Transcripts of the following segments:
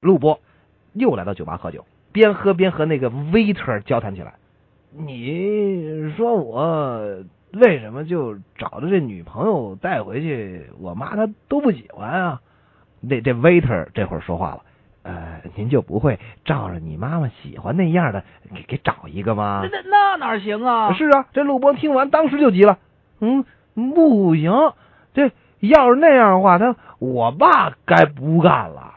陆波又来到酒吧喝酒，边喝边和那个 waiter 交谈起来。你说我为什么就找的这女朋友带回去，我妈她都不喜欢啊？那这 waiter 这会儿说话了，呃，您就不会照着你妈妈喜欢那样的给给找一个吗？那那那哪行啊？是啊，这陆波听完当时就急了，嗯，不行，这要是那样的话，他我爸该不干了。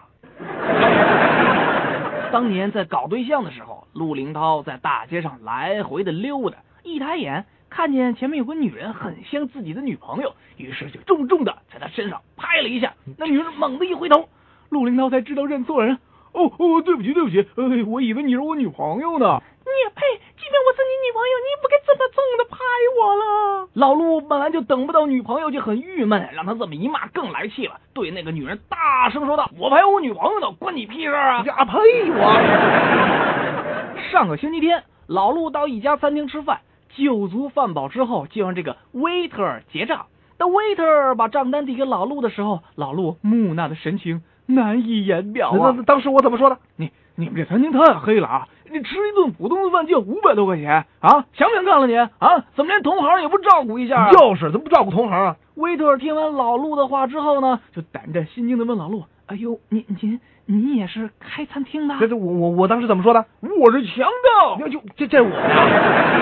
当年在搞对象的时候，陆林涛在大街上来回的溜达，一抬眼看见前面有个女人很像自己的女朋友，于是就重重的在她身上拍了一下。那女人猛地一回头，陆林涛才知道认错人。哦哦，对不起对不起，呃，我以为你是我女朋友呢。你也配？即便我是你女朋友，你也不该这么重的拍我了。老陆本来就等不到女朋友就很郁闷，让他这么一骂更来气了，对那个女人大声说道：“我还有我女朋友呢，关你屁事啊！”呀呸！我上个星期天，老陆到一家餐厅吃饭，酒足饭饱之后，就让这个 waiter 结账。当 waiter 把账单递给老陆的时候，老陆木讷的神情难以言表啊！那当时我怎么说的？你你们这餐厅太黑了啊！你吃一顿普通的饭就要五百多块钱啊！想不想干了你啊？怎么连同行也不照顾一下、啊？就是，怎么不照顾同行啊？威特听完老陆的话之后呢，就胆战心惊的问老陆：“哎呦，您您您也是开餐厅的？这这我我我当时怎么说的？我是强盗！这这我呀！